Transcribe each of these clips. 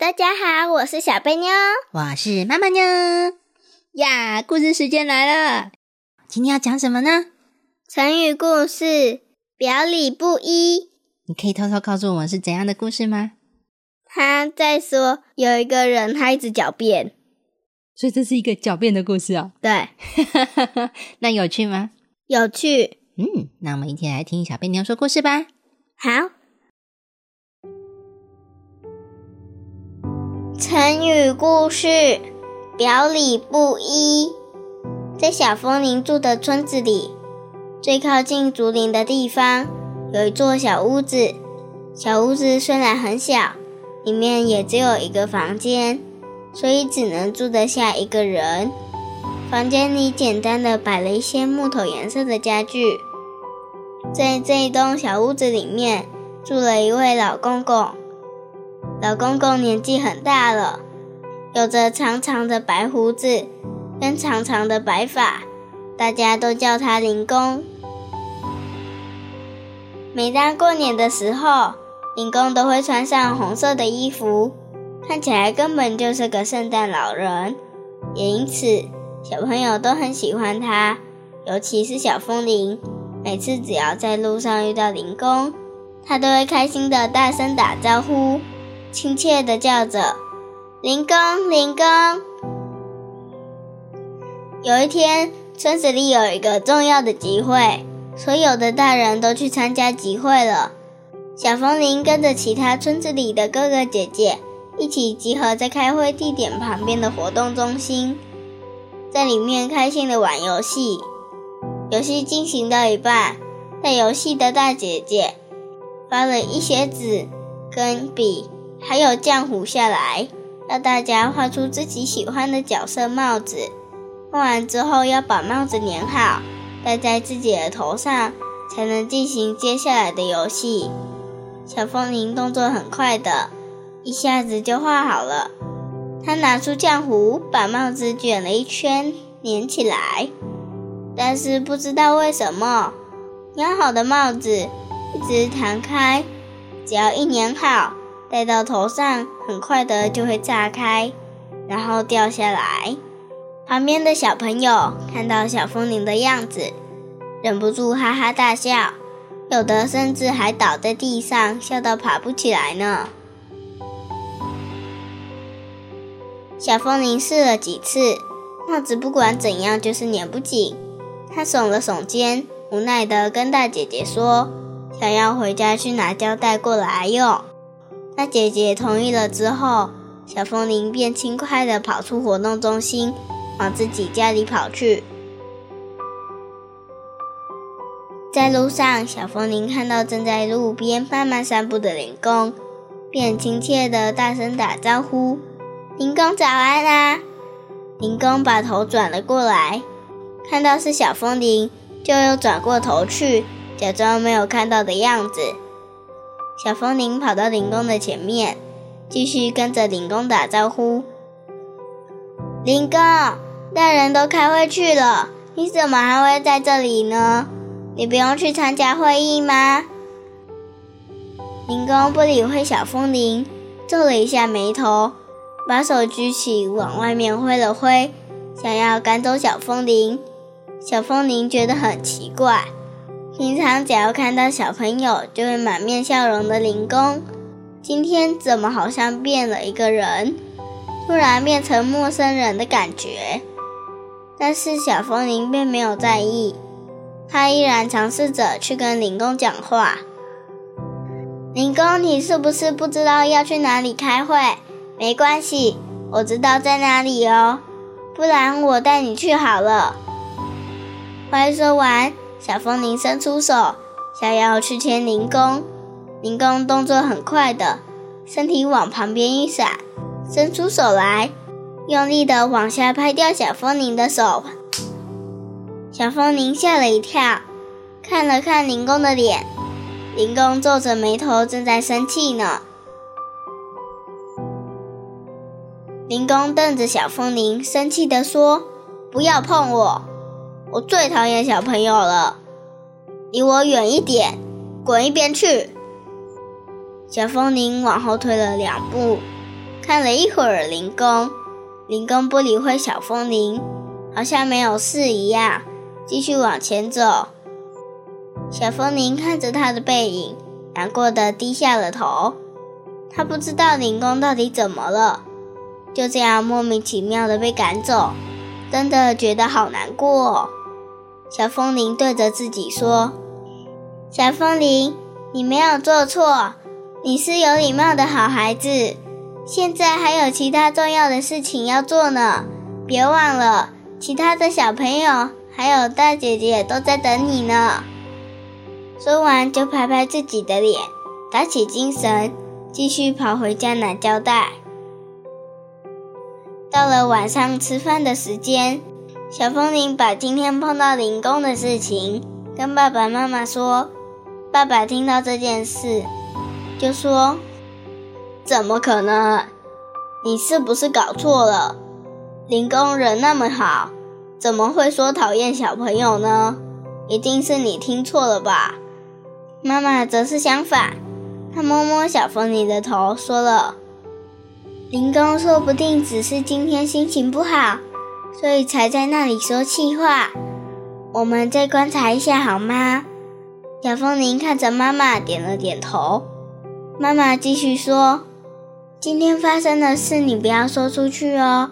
大家好，我是小贝妞，我是妈妈妞呀。故事时间来了，今天要讲什么呢？成语故事表里不一。你可以偷偷告诉我们是怎样的故事吗？他在说有一个人他一直狡辩，所以这是一个狡辩的故事哦。对，那有趣吗？有趣。嗯，那我们一起来听小贝妞说故事吧。好。成语故事表里不一。在小风铃住的村子里，最靠近竹林的地方有一座小屋子。小屋子虽然很小，里面也只有一个房间，所以只能住得下一个人。房间里简单的摆了一些木头颜色的家具。在这一栋小屋子里面，住了一位老公公。老公公年纪很大了，有着长长的白胡子跟长长的白发，大家都叫他林公。每当过年的时候，林公都会穿上红色的衣服，看起来根本就是个圣诞老人。也因此，小朋友都很喜欢他，尤其是小风铃。每次只要在路上遇到林公，他都会开心的大声打招呼。亲切的叫着：“林公，林公！”有一天，村子里有一个重要的集会，所有的大人都去参加集会了。小风铃跟着其他村子里的哥哥姐姐一起集合在开会地点旁边的活动中心，在里面开心的玩游戏。游戏进行到一半，带游戏的大姐姐发了一些纸跟笔。还有浆糊下来，要大家画出自己喜欢的角色帽子。画完之后要把帽子粘好，戴在自己的头上，才能进行接下来的游戏。小风铃动作很快的，一下子就画好了。他拿出浆糊，把帽子卷了一圈，粘起来。但是不知道为什么，粘好的帽子一直弹开，只要一粘好。戴到头上，很快的就会炸开，然后掉下来。旁边的小朋友看到小风铃的样子，忍不住哈哈大笑，有的甚至还倒在地上，笑到爬不起来呢。小风铃试了几次，帽子不管怎样就是粘不紧。他耸了耸肩，无奈的跟大姐姐说：“想要回家去拿胶带过来用。”大姐姐同意了之后，小风铃便轻快地跑出活动中心，往自己家里跑去。在路上，小风铃看到正在路边慢慢散步的林公，便亲切地大声打招呼：“林公早安啊！”林公把头转了过来，看到是小风铃，就又转过头去，假装没有看到的样子。小风铃跑到林公的前面，继续跟着林公打招呼：“林公，大人都开会去了，你怎么还会在这里呢？你不用去参加会议吗？”林公不理会小风铃，皱了一下眉头，把手举起往外面挥了挥，想要赶走小风铃。小风铃觉得很奇怪。平常只要看到小朋友就会满面笑容的林工，今天怎么好像变了一个人，突然变成陌生人的感觉？但是小风铃并没有在意，他依然尝试着去跟林工讲话。林工，你是不是不知道要去哪里开会？没关系，我知道在哪里哦，不然我带你去好了。话说完。小风铃伸出手，想要去牵林公，灵公动作很快的，身体往旁边一闪，伸出手来，用力的往下拍掉小风铃的手。小风铃吓了一跳，看了看灵公的脸，灵公皱着眉头，正在生气呢。灵公瞪着小风铃，生气地说：“不要碰我！我最讨厌小朋友了，离我远一点，滚一边去！”小风铃往后退了两步，看了一会儿灵公，灵公不理会小风铃，好像没有事一样，继续往前走。小风铃看着他的背影，难过的低下了头。他不知道灵公到底怎么了，就这样莫名其妙的被赶走，真的觉得好难过。小风铃对着自己说：“小风铃，你没有做错。”你是有礼貌的好孩子，现在还有其他重要的事情要做呢，别忘了，其他的小朋友还有大姐姐都在等你呢。说完就拍拍自己的脸，打起精神，继续跑回家拿胶带。到了晚上吃饭的时间，小风铃把今天碰到灵公的事情跟爸爸妈妈说。爸爸听到这件事。就说：“怎么可能？你是不是搞错了？林工人那么好，怎么会说讨厌小朋友呢？一定是你听错了吧？”妈妈则是相反，她摸摸小风铃的头，说了：“林工说不定只是今天心情不好，所以才在那里说气话。我们再观察一下好吗？”小风铃看着妈妈，点了点头。妈妈继续说：“今天发生的事，你不要说出去哦。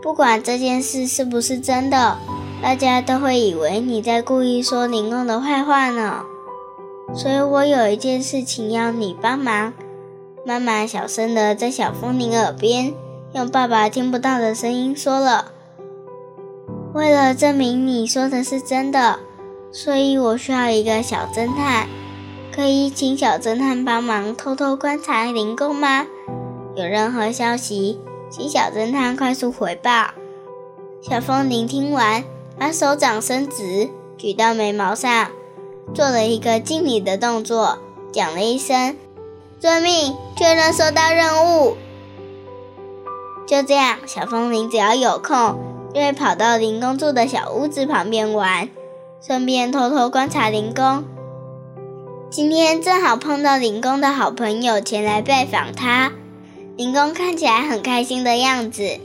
不管这件事是不是真的，大家都会以为你在故意说林公的坏话呢。所以我有一件事情要你帮忙。”妈妈小声的在小风铃耳边，用爸爸听不到的声音说了：“为了证明你说的是真的，所以我需要一个小侦探。”可以请小侦探帮忙偷偷观察灵宫吗？有任何消息，请小侦探快速回报。小风铃听完，把手掌伸直，举到眉毛上，做了一个敬礼的动作，讲了一声：“遵命，确认收到任务。”就这样，小风铃只要有空，因为跑到灵宫住的小屋子旁边玩，顺便偷偷观察灵宫。今天正好碰到林公的好朋友前来拜访他，林公看起来很开心的样子。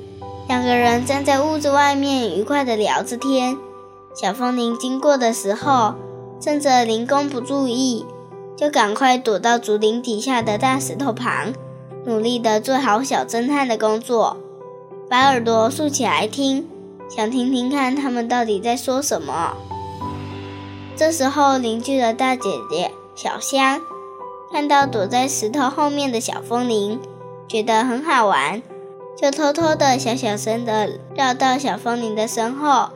两个人站在屋子外面愉快的聊着天。小风铃经过的时候，趁着林公不注意，就赶快躲到竹林底下的大石头旁，努力的做好小侦探的工作，把耳朵竖起来听，想听听看他们到底在说什么。这时候，邻居的大姐姐。小香看到躲在石头后面的小风铃，觉得很好玩，就偷偷的小小声的绕到小风铃的身后，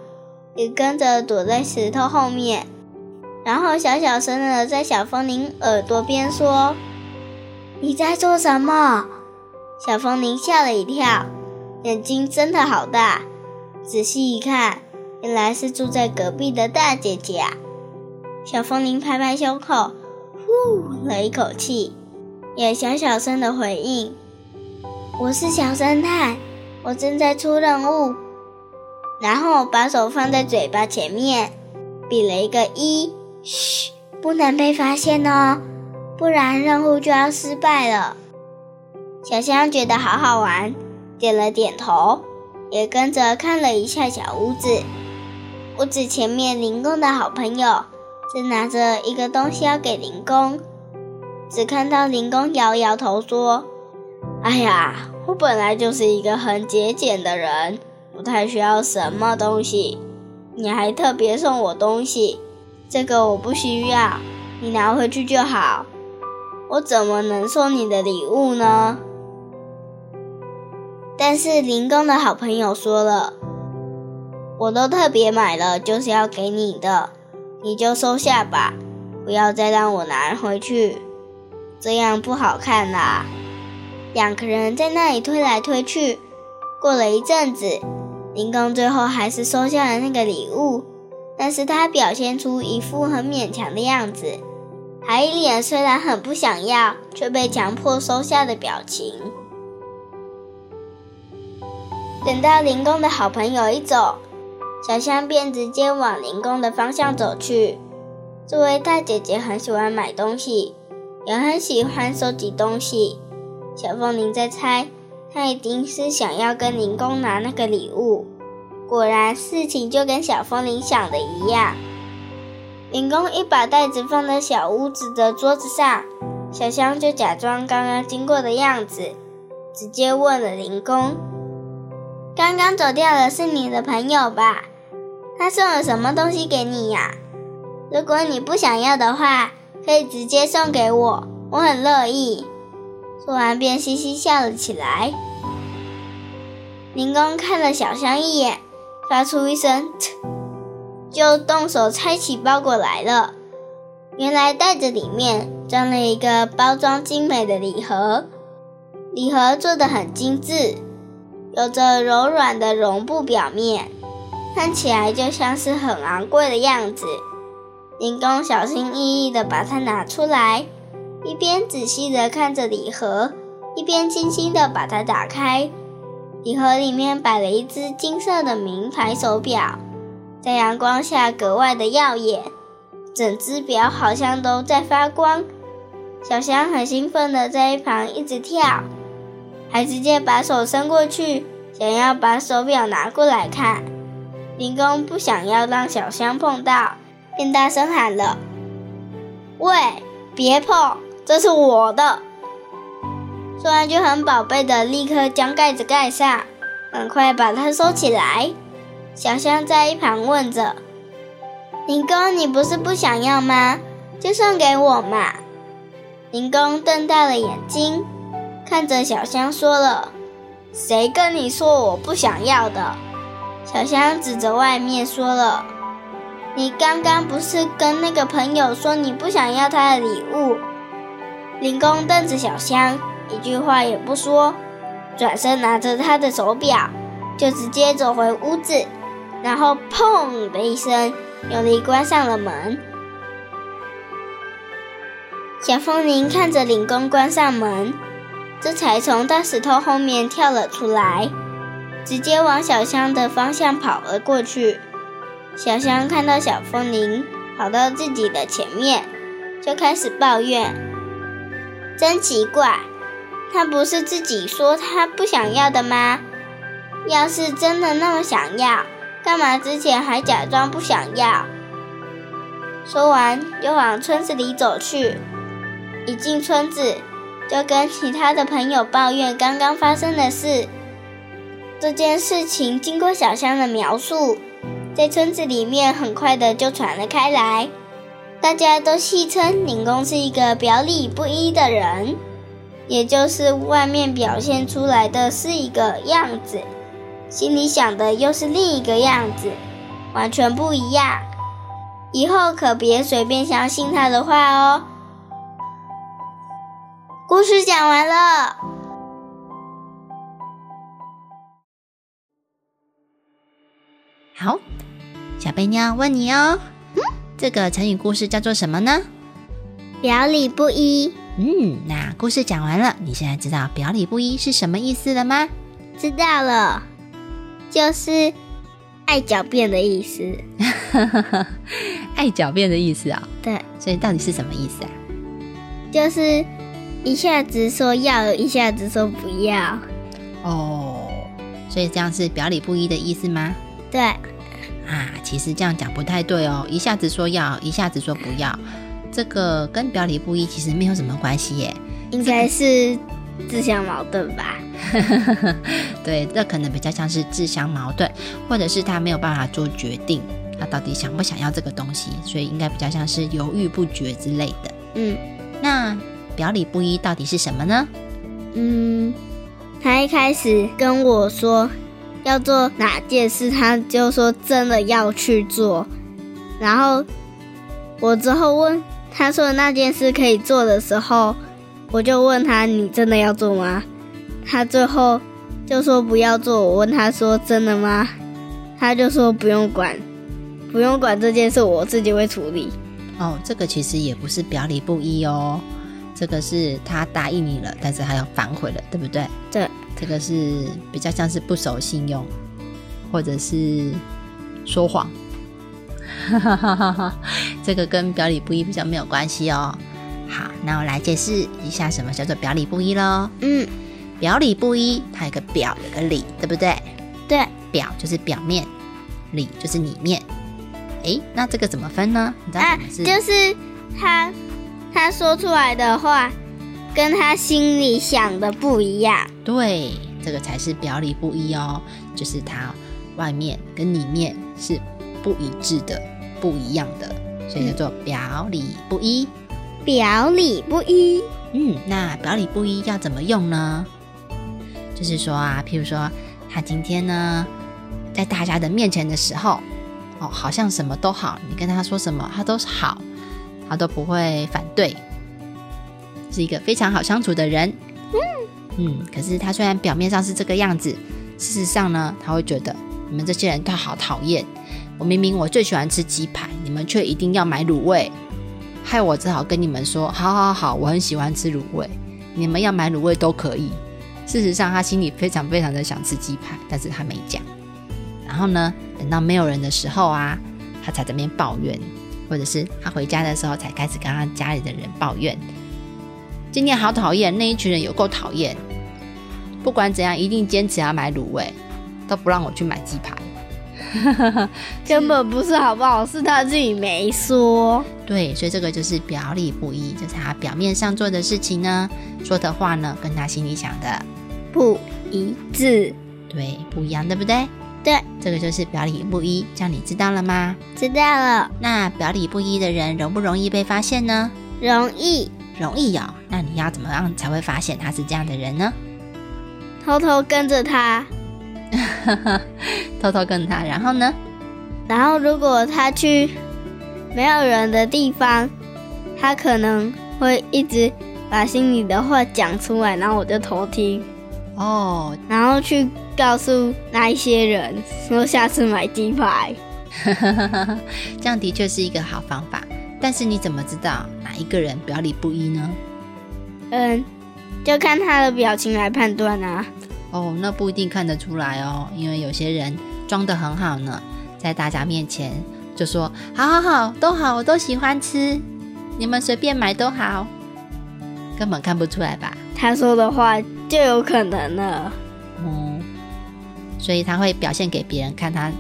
也跟着躲在石头后面，然后小小声的在小风铃耳朵边说：“你在做什么？”小风铃吓了一跳，眼睛真的好大，仔细一看，原来是住在隔壁的大姐姐啊！小风铃拍拍胸口。呼了一口气，也小小声的回应：“我是小侦探，我正在出任务。”然后把手放在嘴巴前面，比了一个一，嘘，不能被发现哦，不然任务就要失败了。小香觉得好好玩，点了点头，也跟着看了一下小屋子。屋子前面，林工的好朋友。正拿着一个东西要给灵工，只看到灵工摇摇头说：“哎呀，我本来就是一个很节俭的人，不太需要什么东西。你还特别送我东西，这个我不需要，你拿回去就好。我怎么能送你的礼物呢？”但是灵公的好朋友说了：“我都特别买了，就是要给你的。”你就收下吧，不要再让我拿回去。这样不好看啦。两个人在那里推来推去，过了一阵子，林公最后还是收下了那个礼物，但是他表现出一副很勉强的样子，还一脸虽然很不想要，却被强迫收下的表情。等到林公的好朋友一走，小香便直接往林公的方向走去。作为大姐姐，很喜欢买东西，也很喜欢收集东西。小凤梨在猜，她一定是想要跟林公拿那个礼物。果然，事情就跟小凤梨想的一样。林公一把袋子放在小屋子的桌子上，小香就假装刚刚经过的样子，直接问了林公。刚刚走掉的是你的朋友吧？他送了什么东西给你呀？如果你不想要的话，可以直接送给我，我很乐意。说完便嘻嘻笑了起来。林公看了小香一眼，发出一声“呲”，就动手拆起包裹来了。原来袋子里面装了一个包装精美的礼盒，礼盒做的很精致。有着柔软的绒布表面，看起来就像是很昂贵的样子。林公小心翼翼地把它拿出来，一边仔细地看着礼盒，一边轻轻地把它打开。礼盒里面摆了一只金色的名牌手表，在阳光下格外的耀眼，整只表好像都在发光。小香很兴奋地在一旁一直跳。还直接把手伸过去，想要把手表拿过来看。林公不想要让小香碰到，便大声喊了：“喂，别碰，这是我的！”说完就很宝贝的立刻将盖子盖上，赶快把它收起来。小香在一旁问着：“林公，你不是不想要吗？就送给我嘛！”林公瞪大了眼睛。看着小香说了：“谁跟你说我不想要的？”小香指着外面说了：“你刚刚不是跟那个朋友说你不想要他的礼物？”林工瞪着小香，一句话也不说，转身拿着他的手表，就直接走回屋子，然后砰的一声，用力关上了门。小风铃看着林工关上门。这才从大石头后面跳了出来，直接往小香的方向跑了过去。小香看到小风铃跑到自己的前面，就开始抱怨：“真奇怪，他不是自己说他不想要的吗？要是真的那么想要，干嘛之前还假装不想要？”说完，又往村子里走去。一进村子。就跟其他的朋友抱怨刚刚发生的事。这件事情经过小香的描述，在村子里面很快的就传了开来。大家都戏称林公是一个表里不一的人，也就是外面表现出来的是一个样子，心里想的又是另一个样子，完全不一样。以后可别随便相信他的话哦。故事讲完了。好，小贝妞问你哦，这个成语故事叫做什么呢？表里不一。嗯，那故事讲完了，你现在知道表里不一是什么意思了吗？知道了，就是爱狡辩的意思。爱狡辩的意思啊？对。所以到底是什么意思啊？就是。一下子说要，一下子说不要。哦，所以这样是表里不一的意思吗？对。啊，其实这样讲不太对哦。一下子说要，一下子说不要，这个跟表里不一其实没有什么关系耶。应该是自相矛盾吧？对，这可能比较像是自相矛盾，或者是他没有办法做决定，他到底想不想要这个东西，所以应该比较像是犹豫不决之类的。嗯，那。表里不一到底是什么呢？嗯，他一开始跟我说要做哪件事，他就说真的要去做。然后我之后问他说那件事可以做的时候，我就问他：“你真的要做吗？”他最后就说不要做。我问他说：“真的吗？”他就说：“不用管，不用管这件事，我自己会处理。”哦，这个其实也不是表里不一哦，这个是他答应你了，但是他要反悔了，对不对？对，这个是比较像是不守信用，或者是说谎。这个跟表里不一比较没有关系哦。好，那我来解释一下什么叫做表里不一喽。嗯，表里不一，它有个表，有个里，对不对？对，表就是表面，里就是里面。诶，那这个怎么分呢？你知道啊什么，是？就是他他说出来的话跟他心里想的不一样。对，这个才是表里不一哦，就是他外面跟里面是不一致的、不一样的，所以叫做表里不一。表里不一。嗯，那表里不一要怎么用呢？就是说啊，譬如说他今天呢，在大家的面前的时候，哦，好像什么都好，你跟他说什么，他都是好，他都不会反对，是一个非常好相处的人。嗯嗯可是他虽然表面上是这个样子，事实上呢，他会觉得你们这些人都好讨厌。我明明我最喜欢吃鸡排，你们却一定要买卤味，害我只好跟你们说，好好好，我很喜欢吃卤味，你们要买卤味都可以。事实上，他心里非常非常的想吃鸡排，但是他没讲。然后呢，等到没有人的时候啊，他才在那边抱怨，或者是他回家的时候才开始跟他家里的人抱怨。今天好讨厌，那一群人有够讨厌。不管怎样，一定坚持要买卤味，都不让我去买鸡排。根本不是好不好，是他自己没说。对，所以这个就是表里不一，就是他表面上做的事情呢，说的话呢，跟他心里想的不一致。对不一样，对不对？对，这个就是表里不一，这样你知道了吗？知道了，那表里不一的人容不容易被发现呢？容易容易哦。那你要怎么样才会发现他是这样的人呢？偷偷跟着他。偷偷跟他，然后呢？然后如果他去没有人的地方，他可能会一直把心里的话讲出来，然后我就偷听，哦，然后去告诉那一些人说下次买鸡排。这样的确是一个好方法。但是你怎么知道哪一个人表里不一呢？嗯，就看他的表情来判断啊。哦，那不一定看得出来哦，因为有些人装得很好呢，在大家面前就说好好好，都好，我都喜欢吃，你们随便买都好，根本看不出来吧？他说的话就有可能了。嗯，所以他会表现给别人看他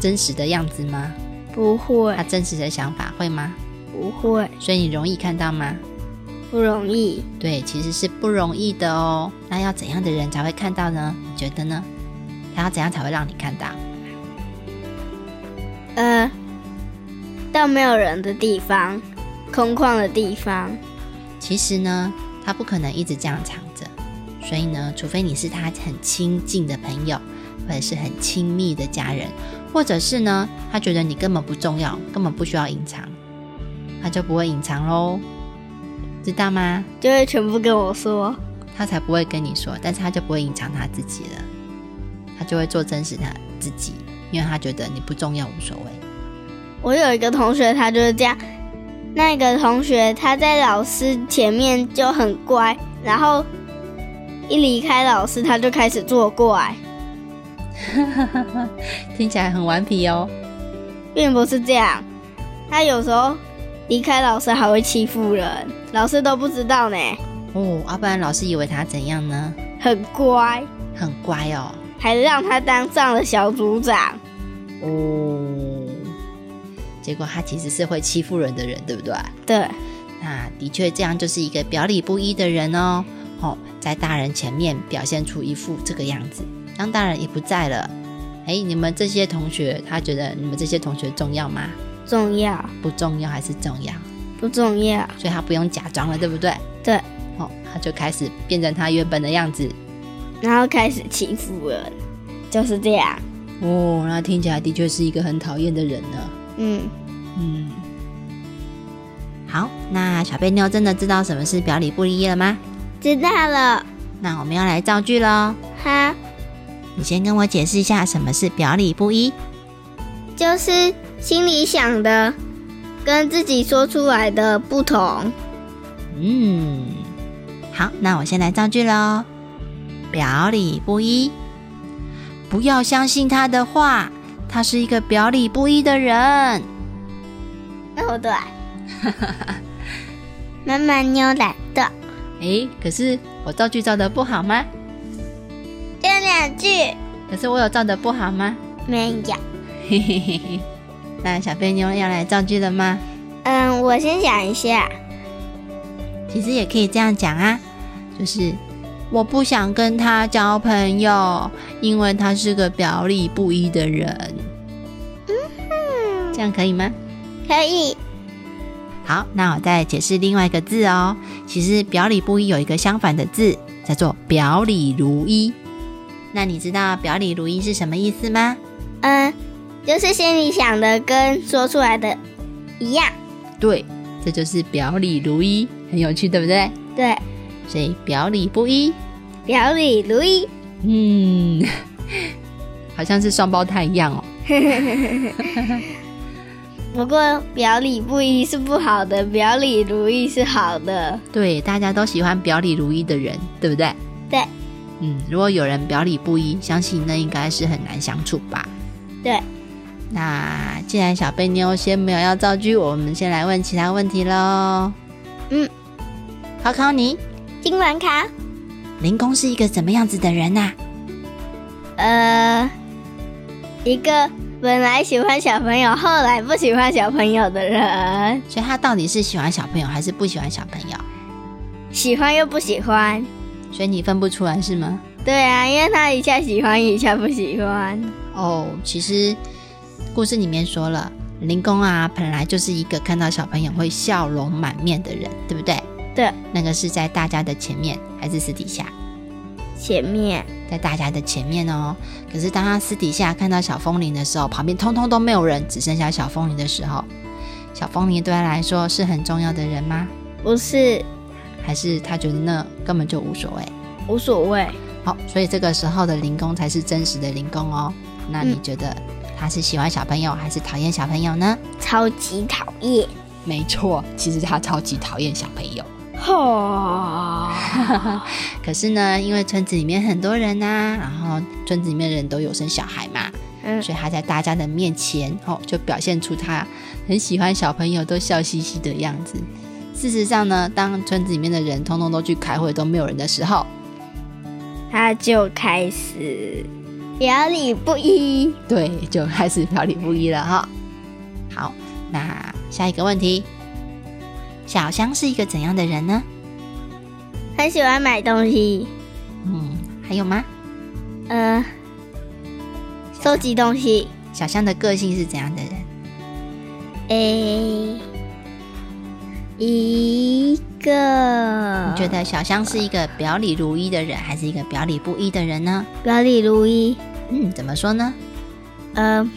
真实的样子吗？不会他，真实的想法会吗？不会，所以你容易看到吗？不容易。对，其实是不容易的哦。那要怎样的人才会看到呢？你觉得呢？他要怎样才会让你看到？呃，到没有人的地方，空旷的地方，其实呢，他不可能一直这样藏着，所以呢，除非你是他很亲近的朋友，或者是很亲密的家人，或者是呢，他觉得你根本不重要，根本不需要隐藏，他就不会隐藏喽，知道吗？就会全部跟我说。他才不会跟你说，但是他就不会隐藏他自己了，他就会做真实他自己，因为他觉得你不重要，无所谓。我有一个同学，他就是这样。那个同学他在老师前面就很乖，然后一离开老师，他就开始作怪，听起来很顽皮哦。并不是这样。他有时候离开老师还会欺负人，老师都不知道呢。哦，要、不然老师以为他怎样呢？很乖，很乖哦。还让他当上了小组长。哦，结果他其实是会欺负人的人，对不对？对，那的确这样就是一个表里不一的人哦。哦，在大人前面表现出一副这个样子，当大人也不在了，哎，你们这些同学，他觉得你们这些同学重要吗？重要不重要还是重要？不重要？所以他不用假装了，对不对？对，哦，他就开始变成他原本的样子。然后开始欺负人，就是这样。哦，那听起来的确是一个很讨厌的人呢。嗯，嗯，好，那小贝妞真的知道什么是表里不一了吗？知道了。那我们要来造句喽。好，你先跟我解释一下什么是表里不一。就是心里想的跟自己说出来的不同。嗯，好，那我先来造句喽。表里不一，不要相信他的话，他是一个表里不一的人。哦，对。妈妈，你有懒惰。诶，可是我造句造的不好吗？就两句。可是我有造的不好吗？没有。嘿嘿嘿嘿。那小飞妞要来造句了吗？嗯，我先想一下。其实也可以这样讲啊，就是我不想跟他交朋友，因为他是个表里不一的人。嗯哼，这样可以吗？可以。好，那我再解释另外一个字哦。其实表里不一有一个相反的字，叫做表里如一。那你知道表里如一是什么意思吗？嗯，就是心里想的跟说出来的一样。对，这就是表里如一，很有趣，对不对？对。所以表里不一，表里如一。嗯，好像是双胞胎一样哦。不过表里不一是不好的，表里如一是好的。对，大家都喜欢表里如一的人，对不对？对。嗯，如果有人表里不一，相信那应该是很难相处吧？对。那既然小贝妞先没有要造句，我们先来问其他问题喽。嗯，考考你，今晚考。林公是一个怎么样子的人呐？呃，一个。本来喜欢小朋友，后来不喜欢小朋友的人，所以他到底是喜欢小朋友还是不喜欢小朋友？喜欢又不喜欢，所以你分不出来是吗？对啊，因为他一下喜欢，一下不喜欢。哦，其实故事里面说了，林公啊，本来就是一个看到小朋友会笑容满面的人，对不对？对，那个是在大家的前面还是私底下？前面。在大家的前面哦，可是当他私底下看到小风铃的时候，旁边通通都没有人，只剩下小风铃的时候，小风铃对他来说是很重要的人吗？不是，还是他觉得那根本就无所谓？无所谓。好，所以这个时候的灵工才是真实的灵工哦。那你觉得他是喜欢小朋友还是讨厌小朋友呢？超级讨厌。没错，其实他超级讨厌小朋友。哦，可是呢，因为村子里面很多人呐，然后村子里面的人都有生小孩嘛，嗯，所以他在大家的面前，哦，就表现出他很喜欢小朋友，都笑嘻嘻的样子。事实上呢，当村子里面的人通通都去开会，都没有人的时候，他就开始表里不一，对，就开始表里不一了哈。好，那下一个问题。小香是一个怎样的人呢？很喜欢买东西。嗯，还有吗？呃，收集东西。小香的个性是怎样的人？诶，一个。你觉得小香是一个表里如一的人，还是一个表里不一的人呢？表里如一。嗯，怎么说呢？呃，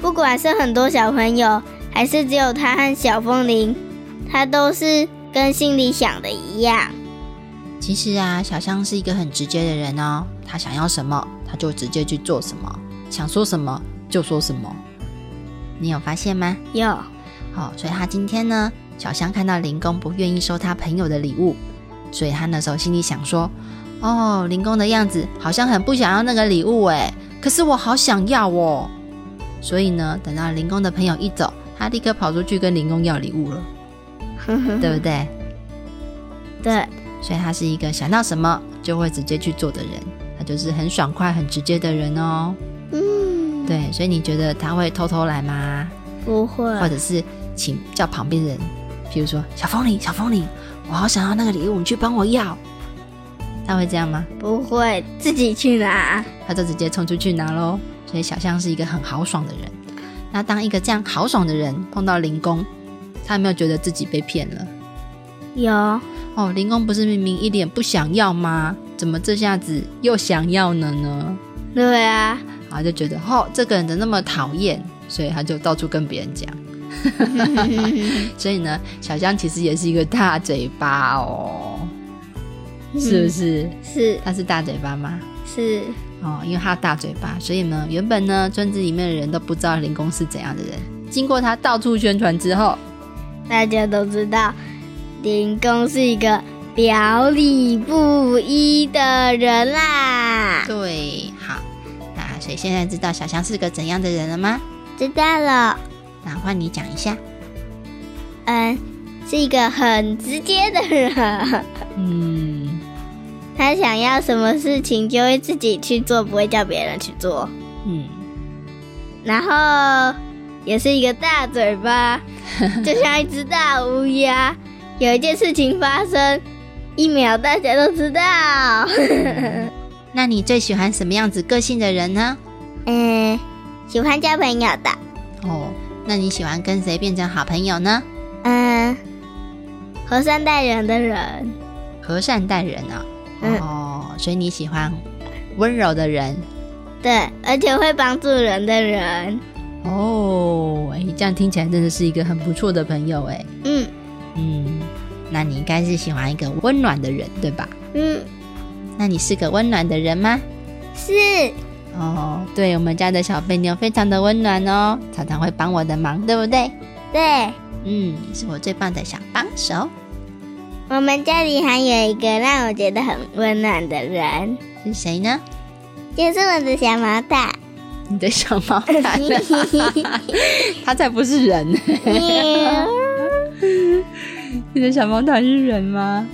不管是很多小朋友，还是只有他和小风铃。他都是跟心里想的一样。其实啊，小香是一个很直接的人哦。他想要什么，他就直接去做什么；想说什么就说什么。你有发现吗？有。好，所以他今天呢，小香看到林工不愿意收他朋友的礼物，所以他那时候心里想说：“哦，林工的样子好像很不想要那个礼物哎，可是我好想要哦。”所以呢，等到林工的朋友一走，他立刻跑出去跟林工要礼物了。对不对？对，所以他是一个想到什么就会直接去做的人，他就是很爽快、很直接的人哦。嗯，对，所以你觉得他会偷偷来吗？不会，或者是请叫旁边人，比如说小风铃，小风铃，我好想要那个礼物，你去帮我要。他会这样吗？不会，自己去拿，他就直接冲出去拿喽。所以小象是一个很豪爽的人。那当一个这样豪爽的人碰到灵工。他有没有觉得自己被骗了？有哦，林公不是明明一脸不想要吗？怎么这下子又想要了呢？对啊，然后就觉得哦，这个人怎么那么讨厌？所以他就到处跟别人讲。所以呢，小香其实也是一个大嘴巴哦。是不是？是他是大嘴巴吗？是，哦，因为他有大嘴巴，所以呢，原本呢，村子里面的人都不知道林公是怎样的人。经过他到处宣传之后，大家都知道林公是一个表里不一的人啦。对，好，那所以现在知道小香是个怎样的人了吗？知道了，那换你讲一下。嗯，是一个很直接的人。嗯，他想要什么事情就会自己去做，不会叫别人去做。嗯，然后也是一个大嘴巴，就像一只大乌鸦。有一件事情发生，一秒大家都知道。那你最喜欢什么样子个性的人呢？嗯，喜欢交朋友的。哦，那你喜欢跟谁变成好朋友呢？嗯，和善待人的人。和善待人啊、嗯哦，所以你喜欢温柔的人对，而且会帮助人的人。哦。哎，这样听起来真的是一个很不错的朋友哎。嗯嗯，那你应该是喜欢一个温暖的人，对吧？嗯，那你是个温暖的人吗？是哦，对我们家的小笨牛非常的温暖哦，常常会帮我的忙，对不对？对。嗯，你是我最棒的小帮手。我们家里还有一个让我觉得很温暖的人，是谁呢？就是我的小毛毯。你的小毛毯，他才不是人。你的小毛毯是人吗？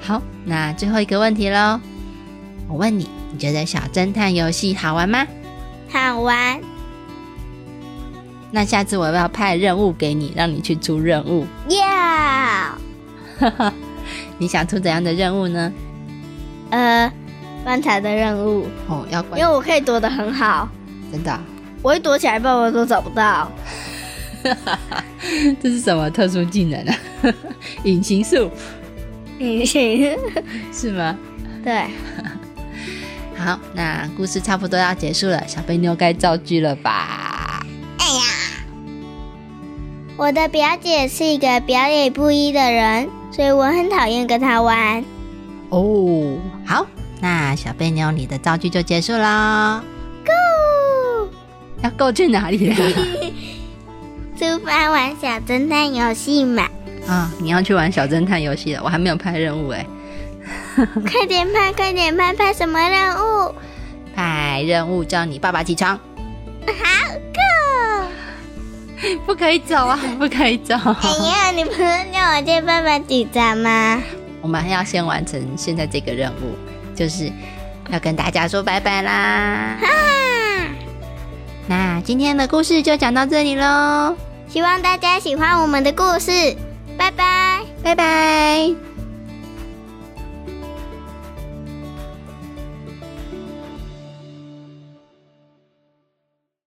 好，那最后一个问题喽。我问你，你觉得小侦探游戏好玩吗？好玩，那下次我要派任务给你，让你去出任务？要 你想出怎样的任务呢？呃观察的任务，哦，要关因为我可以躲得很好，真的啊、我一躲起来，爸爸都找不到。这是什么特殊技能啊？隐形术隐形，是吗？对，好，那故事差不多要结束了，小贝妞该造句了吧？哎呀，我的表姐是一个表里不一的人，所以我很讨厌跟她玩。哦，好，那小贝妞你的造句就结束啦。Go，要够去哪里啊？出发玩小侦探游戏嘛，啊，你要去玩小侦探游戏了，我还没有拍任务哎。快点拍，快点拍，拍什么任务？派任务叫你爸爸起床，好，Go！不可以走啊，不可以走。哎呀，你不是叫我叫爸爸起床吗？我们还要先完成现在这个任务，就是要跟大家说拜拜啦。哈！那今天的故事就讲到这里喽，希望大家喜欢我们的故事，拜拜。拜拜。